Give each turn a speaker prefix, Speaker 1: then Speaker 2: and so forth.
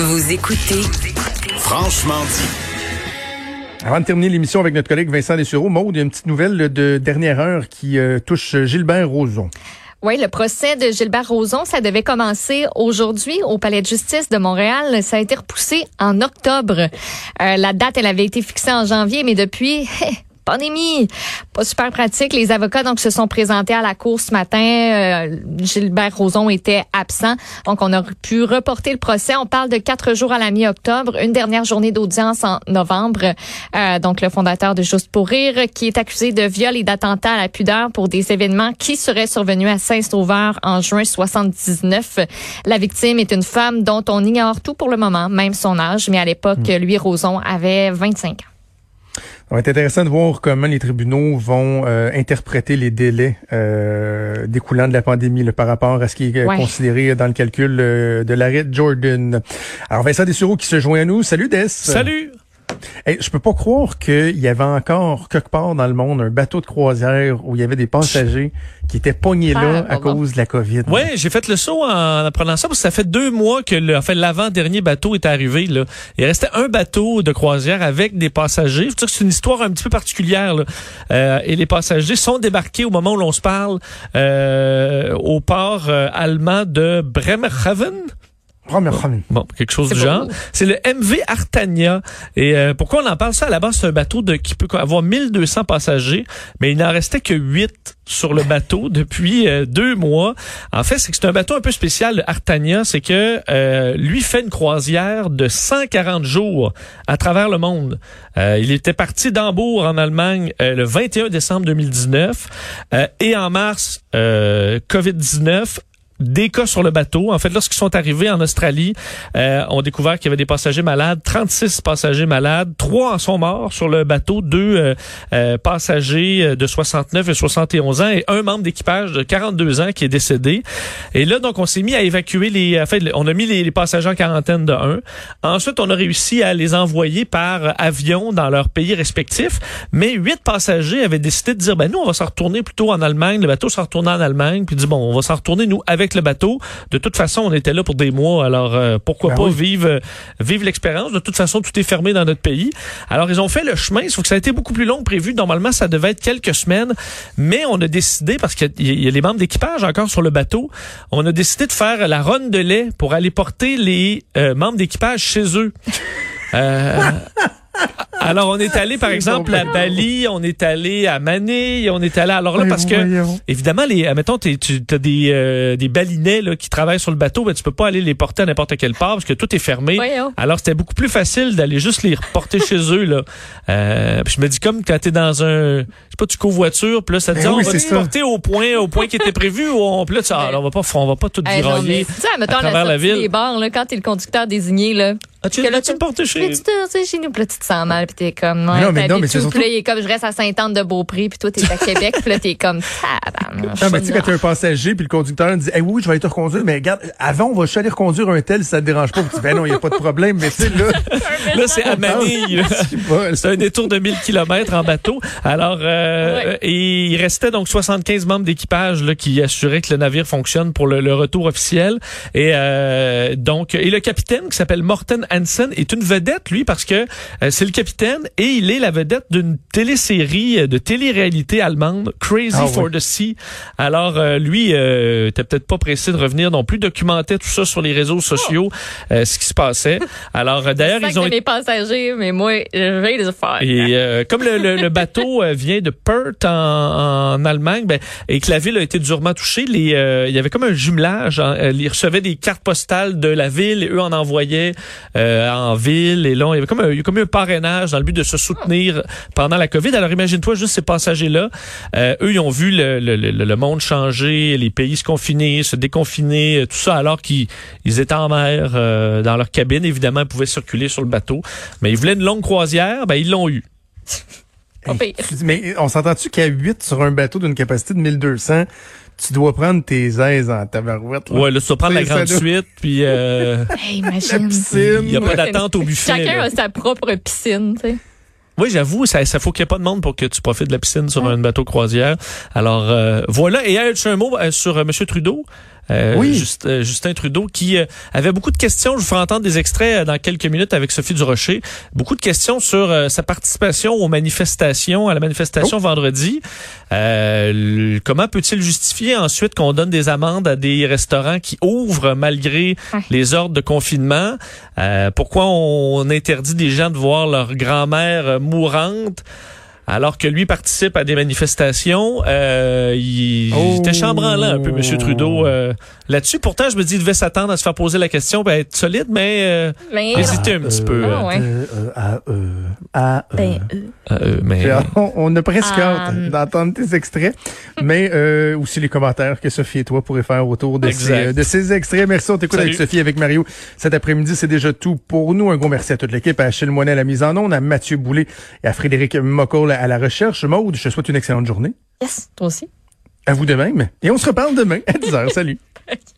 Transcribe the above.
Speaker 1: Vous écoutez Franchement dit.
Speaker 2: Avant de terminer l'émission avec notre collègue Vincent Dessureau, Maude, il y a une petite nouvelle de dernière heure qui euh, touche Gilbert Rozon.
Speaker 3: Oui, le procès de Gilbert Rozon, ça devait commencer aujourd'hui au Palais de justice de Montréal. Ça a été repoussé en octobre. Euh, la date, elle avait été fixée en janvier, mais depuis, pandémie. Pas super pratique. Les avocats donc se sont présentés à la cour ce matin. Euh, Gilbert Rozon était absent, donc on a pu reporter le procès. On parle de quatre jours à la mi-octobre, une dernière journée d'audience en novembre. Euh, donc le fondateur de Juste pour rire, qui est accusé de viol et d'attentat à la pudeur pour des événements qui seraient survenus à Saint-Sauveur en juin 79. La victime est une femme dont on ignore tout pour le moment, même son âge, mais à l'époque, hmm. lui, Rozon, avait 25 ans.
Speaker 2: Ça va être intéressant de voir comment les tribunaux vont euh, interpréter les délais euh, découlant de la pandémie par rapport à ce qui est considéré dans le calcul euh, de l'arrêt Jordan. Alors Vincent Dessureau qui se joint à nous. Salut Des.
Speaker 4: Salut.
Speaker 2: Hey, je peux pas croire qu'il y avait encore quelque part dans le monde un bateau de croisière où il y avait des passagers qui étaient pognés là à cause de la COVID.
Speaker 4: Oui, j'ai fait le saut en apprenant ça parce que ça fait deux mois que le, l'avant-dernier bateau est arrivé. Là. Il restait un bateau de croisière avec des passagers. C'est une histoire un petit peu particulière. Là. Euh, et les passagers sont débarqués au moment où l'on se parle euh, au port euh, allemand de Bremerhaven. Bon, quelque chose du genre. C'est le MV Artania. Et euh, pourquoi on en parle ça? À la base, c'est un bateau de, qui peut avoir 1200 passagers, mais il n'en restait que 8 sur le bateau depuis euh, deux mois. En fait, c'est que c'est un bateau un peu spécial, le Artania. C'est que euh, lui fait une croisière de 140 jours à travers le monde. il était parti d'Hambourg, en Allemagne, le 21 décembre 2019. et en mars, COVID-19, des cas sur le bateau. En fait, lorsqu'ils sont arrivés en Australie, euh, on découvert qu'il y avait des passagers malades, 36 passagers malades, trois en sont morts sur le bateau, deux euh, euh, passagers de 69 et 71 ans et un membre d'équipage de 42 ans qui est décédé. Et là, donc, on s'est mis à évacuer les... En fait, on a mis les, passagers en quarantaine de un. Ensuite, on a réussi à les envoyer par avion dans leur pays respectifs, mais huit passagers avaient décidé de dire, ben nous, on va s'en retourner plutôt en Allemagne. Le bateau s'en retourner en Allemagne, puis dit, bon, on va s'en retourner, nous, avec le bateau. De toute façon, on était là pour des mois, alors euh, pourquoi ben pas vivre euh, vivre l'expérience. De toute façon, tout est fermé dans notre pays. Alors, ils ont fait le chemin, sauf que ça a été beaucoup plus long que prévu. Normalement, ça devait être quelques semaines, mais on a décidé, parce qu'il y a les membres d'équipage encore sur le bateau, on a décidé de faire la ronde de lait pour aller porter les euh, membres d'équipage chez eux. Alors, on est allé, par exemple, à Bali, on est allé à Manille, on est allé... Alors là, parce que, évidemment, les, mettons, tu as des, euh, des balinets là, qui travaillent sur le bateau, mais tu peux pas aller les porter à n'importe quelle part parce que tout est fermé. Alors, c'était beaucoup plus facile d'aller juste les reporter chez eux. Là. Euh, puis je me dis, comme quand tu es dans un... Pas, tu covoitures, puis là, ça te dit, ben on va te porter au point au point qui était prévu, ou on, là, ça, on va pas on va pas tout hey, dérailler à travers la, ville.
Speaker 3: Les bars, là, quand t'es le conducteur désigné, là,
Speaker 4: ah, tu l'as-tu porté chez...
Speaker 3: Tu sais, chez nous, puis là, tu te sens mal, puis t'es comme... Ouais, non, mais non, mais c'est surtout... Puis là, comme, je reste à Sainte-Anne-de-Beaupré, puis toi, t'es à Québec, puis là, t'es comme...
Speaker 2: non, mais tu sais, quand t'es un passager, puis le conducteur dit, hey, oui, je vais aller te reconduire, mais regarde, avant, on va juste aller reconduire un tel si ça te dérange pas. Puis tu dis, ben non, il n'y a pas de problème, mais tu sais, là...
Speaker 4: là, c'est à Manille. c'est un détour de 1000 km en bateau. Alors, euh, et il restait donc 75 membres d'équipage là qui assuraient que le navire fonctionne pour le, retour officiel. Et euh, donc, et le capitaine qui s'appelle Morten Hansen est une vedette, lui, parce que euh, c'est le capitaine et il est la vedette d'une télésérie euh, de télé-réalité allemande, Crazy ah for the Sea. Alors, euh, lui, euh, était peut-être pas pressé de revenir non plus, documentait tout ça sur les réseaux sociaux, ce qui se passait. Alors, d'ailleurs, ils ont...
Speaker 3: les passagers, mais moi, je vais les faire.
Speaker 4: Et comme le, le, bateau vient de Perth en, en Allemagne, ben, et que la ville a été durement touchée, les, il y avait comme un jumelage. Hein, ils recevaient des cartes postales de la ville et eux en envoyaient en ville. Et là, il y avait comme un, comme un parrainage dans le but de se soutenir pendant la COVID. Alors imagine-toi juste ces passagers-là. Euh, eux, ils ont vu le, le, le, monde changer, les pays se confiner, se déconfiner, tout ça, alors qu'ils étaient en mer, euh, dans leur cabine. Évidemment, ils pouvaient circuler sur le bateau. Mais ils voulaient une longue croisière, ben ils l'ont eu.
Speaker 2: Mais on s'entend-tu qu'à 8 sur un bateau d'une capacité de 1200, tu dois prendre tes aises en tabarouette.
Speaker 4: Là? Ouais, là, tu dois prendre la grande suite, puis... Euh,
Speaker 3: hey, imagine.
Speaker 4: Il n'y a pas d'attente au buffet.
Speaker 3: Chacun a sa propre piscine, tu sais.
Speaker 4: Oui, j'avoue, ça, ça faut qu'il n'y ait pas de monde pour que tu profites de la piscine sur un bateau croisière. Alors euh, voilà. Et un mot euh, sur euh, M. Trudeau. Oui. Justin Trudeau, qui avait beaucoup de questions. Je vous ferai entendre des extraits dans quelques minutes avec Sophie Durocher. Beaucoup de questions sur sa participation aux manifestations, à la manifestation oh. vendredi. comment peut-il justifier ensuite qu'on donne des amendes à des restaurants qui ouvrent malgré les ordres de confinement? pourquoi on interdit des gens de voir leur grand-mère mourante? Alors que lui participe à des manifestations. Euh, il, était chambranlant un peu, M. Trudeau, euh, là-dessus. Pourtant, je me dis, il devait s'attendre à se faire poser la question, ben, être solide, mais, euh, hésiter un petit peu.
Speaker 2: mais... On, a presque hâte d'entendre tes extraits, mais aussi les commentaires que Sophie et toi pourrez faire autour de, ces, de ces extraits. Merci, on t'écoute avec Sophie, avec Mario. Cet après-midi, c'est déjà tout pour nous. Un gros merci à toute l'équipe, à Achille Moinet à la mise en onde, à Mathieu Boulay et à Frédéric Mocoll à la recherche. Maude, je te souhaite une excellente journée.
Speaker 3: Yes, toi aussi.
Speaker 2: À vous de même. Et on se reparle demain à 10h. Salut.